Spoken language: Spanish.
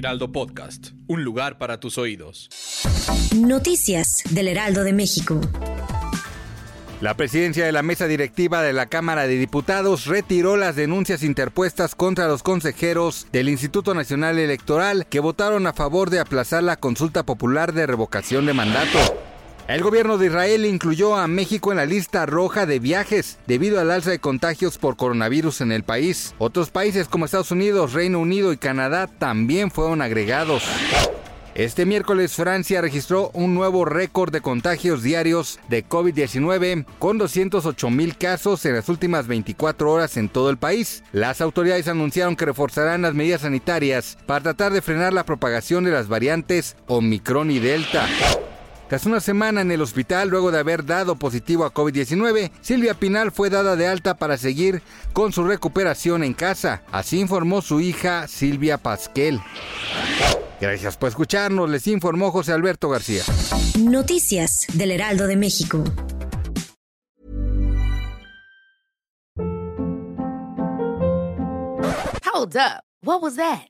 Heraldo Podcast, un lugar para tus oídos. Noticias del Heraldo de México. La presidencia de la mesa directiva de la Cámara de Diputados retiró las denuncias interpuestas contra los consejeros del Instituto Nacional Electoral que votaron a favor de aplazar la consulta popular de revocación de mandato. El gobierno de Israel incluyó a México en la lista roja de viajes debido al alza de contagios por coronavirus en el país. Otros países como Estados Unidos, Reino Unido y Canadá también fueron agregados. Este miércoles Francia registró un nuevo récord de contagios diarios de COVID-19 con 208 mil casos en las últimas 24 horas en todo el país. Las autoridades anunciaron que reforzarán las medidas sanitarias para tratar de frenar la propagación de las variantes Omicron y Delta. Tras una semana en el hospital luego de haber dado positivo a COVID-19, Silvia Pinal fue dada de alta para seguir con su recuperación en casa. Así informó su hija Silvia Pasquel. Gracias por escucharnos, les informó José Alberto García. Noticias del Heraldo de México. Hold up. What was that?